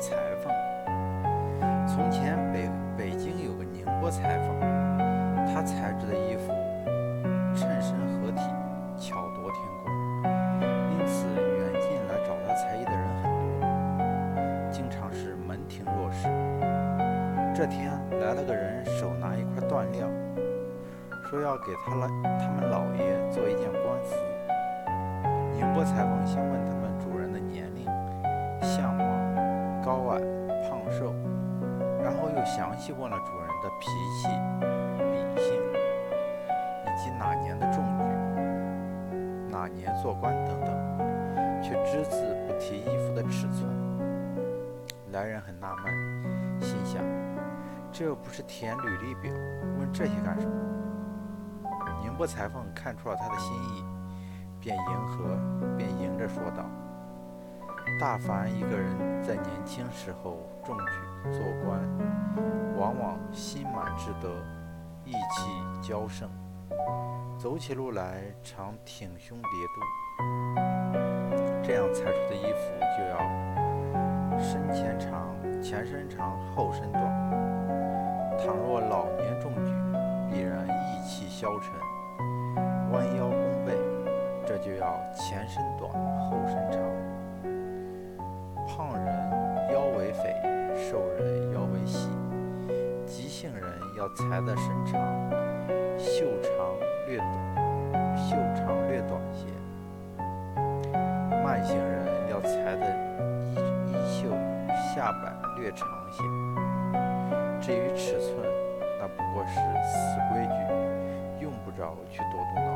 裁缝。从前北北京有个宁波裁缝，他裁制的衣服衬身合体，巧夺天工，因此远近来找他裁衣的人很多，经常是门庭若市。这天来了个人，手拿一块缎料，说要给他了他们老爷胖瘦，然后又详细问了主人的脾气、秉性，以及哪年的中举、哪年做官等等，却只字不提衣服的尺寸。来人很纳闷，心想：这又不是填履历表，问这些干什么？宁波裁缝看出了他的心意。便迎合，便迎着说道：“大凡一个人在年轻时候中举做官，往往心满志得，意气骄盛，走起路来常挺胸叠肚。这样裁出的衣服就要身前长，前身长，后身短。倘若老年中举，必然意气消沉，弯腰弓背。”这就要前身短，后瘦人腰围细。急性人要裁得身长，袖长略短，袖长略短些。慢性人要裁得衣衣袖下摆略长些。至于尺寸，那不过是死规矩，用不着去多动。